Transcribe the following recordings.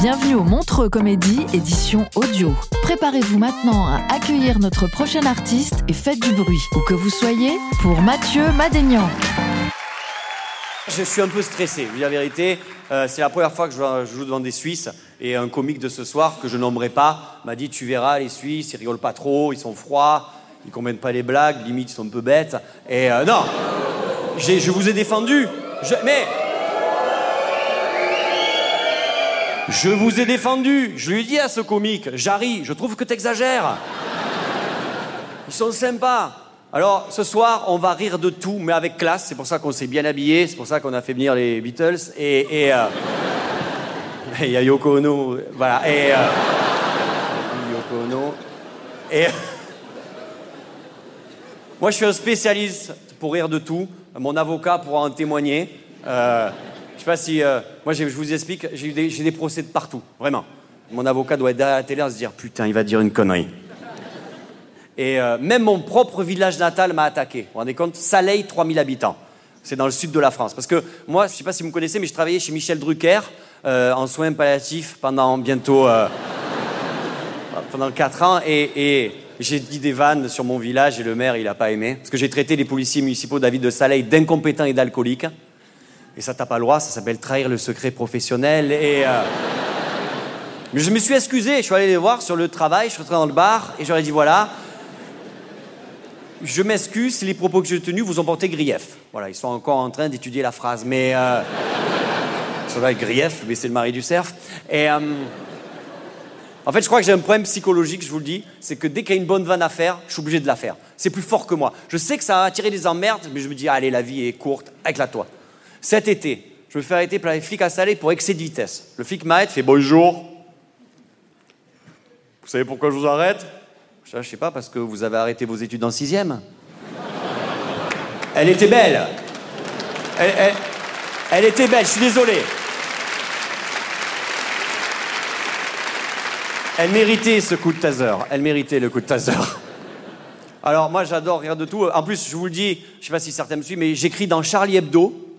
Bienvenue au Montreux Comédie, édition audio. Préparez-vous maintenant à accueillir notre prochain artiste et faites du bruit, où que vous soyez, pour Mathieu Madénian. Je suis un peu stressé, je dis la vérité. Euh, c'est la première fois que je, joue devant des Suisses. Et un comique de ce soir, que je nommerai pas, m'a dit Tu verras, les Suisses, ils rigolent pas trop, ils sont froids, ils comprennent pas les blagues, limite, ils sont un peu bêtes. Et euh, non Je vous ai défendu. Mais. Je vous ai défendu. Je lui ai dit à ce comique Jarry, je trouve que t'exagères. Ils sont sympas. Alors, ce soir, on va rire de tout, mais avec classe. C'est pour ça qu'on s'est bien habillé. C'est pour ça qu'on a fait venir les Beatles. Et. euh, il y a Yoko Ono. Voilà. Et. euh, Yoko Ono. Et. Moi, je suis un spécialiste pour rire de tout. Mon avocat pourra en témoigner. Euh, je sais pas si. euh, moi, je vous explique, j'ai des, des procès de partout, vraiment. Mon avocat doit être derrière la télé à se dire Putain, il va dire une connerie. Et euh, même mon propre village natal m'a attaqué. Vous vous rendez compte? Saleil, 3000 habitants. C'est dans le sud de la France. Parce que moi, je sais pas si vous me connaissez, mais je travaillais chez Michel Drucker euh, en soins palliatifs pendant bientôt. pendant 4 ans et, j'ai dit des vannes sur mon village et le maire il a pas aimé parce que j'ai traité les policiers municipaux David de Saleil d'incompétents et d'alcooliques et ça t'a pas le droit ça s'appelle trahir le secret professionnel et euh, mais je me suis excusé je suis allé les voir sur le travail je suis rentré dans le bar et j'aurais dit voilà je m'excuse si les propos que j'ai tenus vous ont porté grief voilà ils sont encore en train d'étudier la phrase mais euh, ça va être grief mais c'est le mari du cerf et euh, en fait, je crois que j'ai un problème psychologique, je vous le dis, c'est que dès qu'il y a une bonne vanne à faire, je suis obligé de la faire. C'est plus fort que moi. Je sais que ça va attirer des emmerdes, mais je me dis, allez, la vie est courte, éclate-toi. Cet été, je me fais arrêter par les flics à Salé pour excès de vitesse. Le flic m'arrête, fait bonjour. Vous savez pourquoi je vous arrête? Ah, je sais pas, parce que vous avez arrêté vos études en sixième. Elle était belle. Elle, elle- elle était belle, je suis désolé. Elle méritait ce coup de taser. Elle méritait le coup de taser. Alors moi j'adore rire de tout. En plus, je vous le dis, je sais pas si certains me suivent, mais j'écris dans Charlie Hebdo.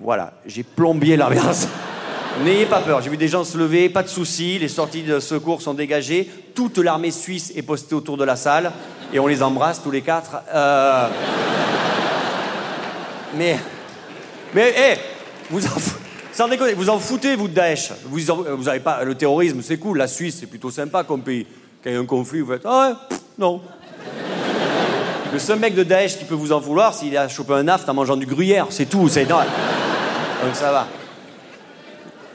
Voilà, j'ai plombé l'ambiance. N'ayez pas peur, j'ai vu des gens se lever, pas de soucis, les sorties de secours sont dégagées, toute l'armée suisse est postée autour de la salle et on les embrasse tous les quatre. Euh, Mais, mais, hé, vous en, sans déconner, vous en foutez, vous, de Daesh. Vous, en- vous avez pas, le terrorisme, c'est cool. La Suisse, c'est plutôt sympa comme pays. Quand il y a un conflit, vous faites, ah ouais, non. Le seul mec de Daesh qui peut vous en vouloir, s'il a chopé un aft en mangeant du gruyère, c'est tout, c'est non. Donc ça va.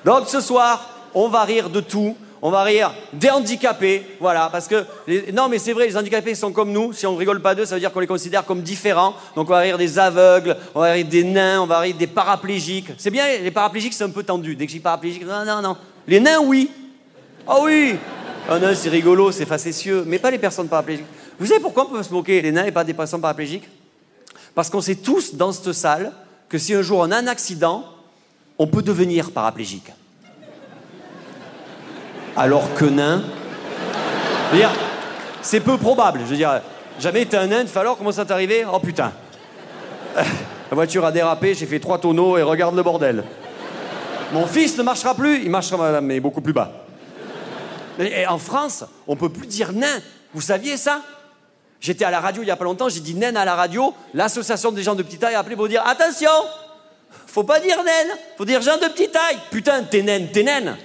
Donc ce soir, on va rire de tout. On va rire des handicapés, voilà, parce que non, mais c'est vrai, les handicapés sont comme nous. Si on rigole pas d'eux, ça veut dire qu'on les considère comme différents. Donc on va rire des aveugles, on va rire des nains, on va rire des paraplégiques. C'est bien, les paraplégiques c'est un peu tendu. Dès que je dis paraplégique, non, non, non. Les nains, oui. Ah oui. Un nain, c'est rigolo, c'est facétieux, mais pas les personnes paraplégiques. Vous savez pourquoi on peut se moquer des nains et pas des personnes paraplégiques? Parce qu'on sait tous dans cette salle que si un jour on a un accident, on peut devenir paraplégique. Alors que nain, c'est peu probable. Je veux dire, jamais été un nain, alors comment ça t'est arrivé? Oh putain. La voiture a dérapé, j'ai fait trois tonneaux et regarde le bordel. Mon fils ne marchera plus, il marchera madame, mais beaucoup plus bas. Et en France, on peut plus dire nain. Vous saviez ça? J'étais à la radio il y a pas longtemps, j'ai dit naine à la radio. L'association des gens de petite taille a appelé pour dire attention, faut pas dire naine, faut dire gens de petite taille. Putain, t'es naine, t'es naine.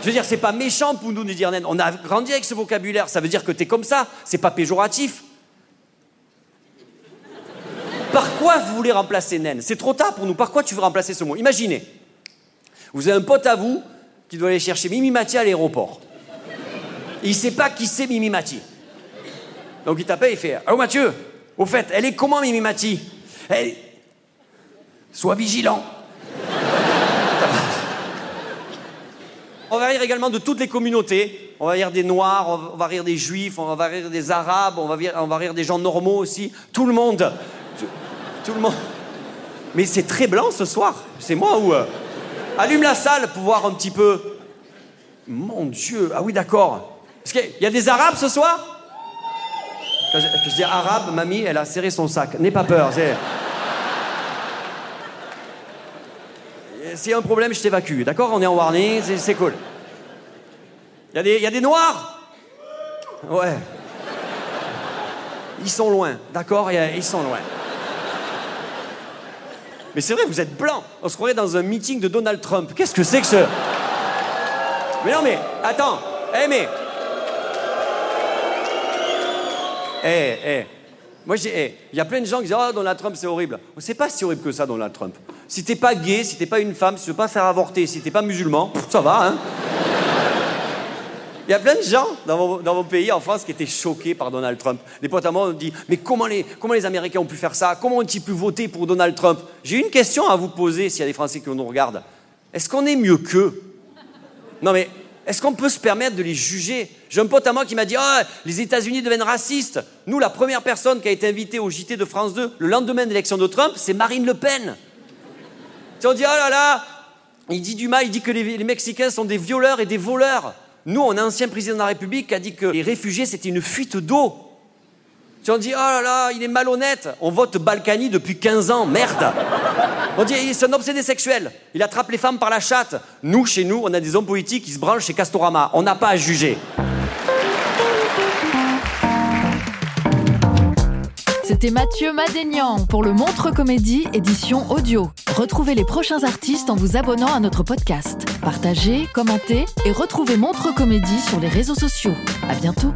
Je veux dire, c'est pas méchant pour nous de dire naine. On a grandi avec ce vocabulaire, ça veut dire que t'es comme ça, c'est pas péjoratif. Par quoi vous voulez remplacer naine? C'est trop tard pour nous. Par quoi tu veux remplacer ce mot? Imaginez, vous avez un pote à vous qui doit aller chercher Mimi Mati à l'aéroport. Il sait pas qui c'est Mimi. Donc il t'appelle, il fait Oh Mathieu, au fait, elle est comment Mimi Mati Elle... Sois vigilant. On va rire également de toutes les communautés. On va rire des Noirs, on va rire des Juifs, on va rire des Arabes, on va rire, des gens normaux aussi. Tout le monde. Tout, le monde. Mais c'est très blanc ce soir. C'est moi ou. euh, Allume la salle pour voir un petit peu. Mon Dieu. Ah oui, d'accord. Est-ce qu'il y a des Arabes ce soir? Quand je, je dis arabe, mamie, elle a serré son sac. N'aie pas peur. c'est- S'il y a un problème, je t'évacue. D'accord On est en warning, c'est- cool. Il y, y a des noirs Ouais. Ils sont loin, d'accord Ils sont loin. Mais c'est vrai, vous êtes blanc. On se croirait dans un meeting de Donald Trump. Qu'est-ce que c'est que ce. Mais non, mais attends. Eh, mais. Eh, eh. Moi, j'ai. eh, Il y a plein de gens qui disent Oh, Donald Trump, c'est horrible. C'est pas si horrible que ça, Donald Trump. Si t'es pas gay, si t'es pas une femme, si tu veux pas faire avorter, si t'es pas musulman, ça va, hein. Il y a plein de gens dans vos pays, en France, qui étaient choqués par Donald Trump. Des potes à moi ont dit Mais comment les, Américains ont pu faire ça? Comment ont-ils pu voter pour Donald Trump? J'ai une question à vous poser s'il y a des Français qui nous regardent. Est-ce qu'on est mieux qu'eux? Non, mais est-ce qu'on peut se permettre de les juger? J'ai un pote à moi qui m'a dit Ah, les États-Unis deviennent racistes. Nous, la première personne qui a été invitée au JT de France 2 le lendemain de l'élection de Trump, c'est Marine Le Pen. On dit Oh là là il dit du mal, il dit que les, Mexicains sont des violeurs et des voleurs. Nous, on a un ancien président de la République qui a dit que les réfugiés, c'était une fuite d'eau. Tu on dit, oh là là, il est malhonnête. On vote Balkany depuis 15 ans, merde. On dit, c'est un obsédé sexuel. Il attrape les femmes par la chatte. Nous, chez nous, on a des hommes politiques qui se branchent chez Castorama. On n'a pas à juger. C'était Mathieu Madénian pour le Montre Comédie édition audio. Retrouvez les prochains artistes en vous abonnant à notre podcast. Partagez, commentez et retrouvez Montre Comédie sur les réseaux sociaux. À bientôt.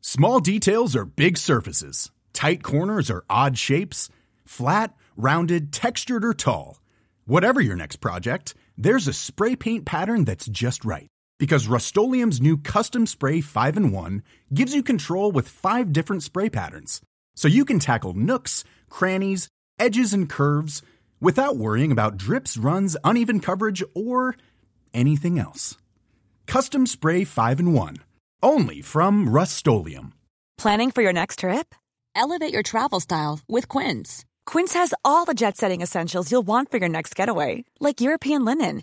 Small details are big surfaces. Tight corners are odd shapes. Flat, rounded, textured, or tall. Whatever your next project, there's a spray paint pattern that's just right. Because Rust new Custom Spray 5 in 1 gives you control with five different spray patterns. So you can tackle nooks, crannies, edges, and curves without worrying about drips, runs, uneven coverage, or anything else. Custom Spray 5 in 1. Only from Rust Planning for your next trip? Elevate your travel style with Quince. Quince has all the jet setting essentials you'll want for your next getaway, like European linen,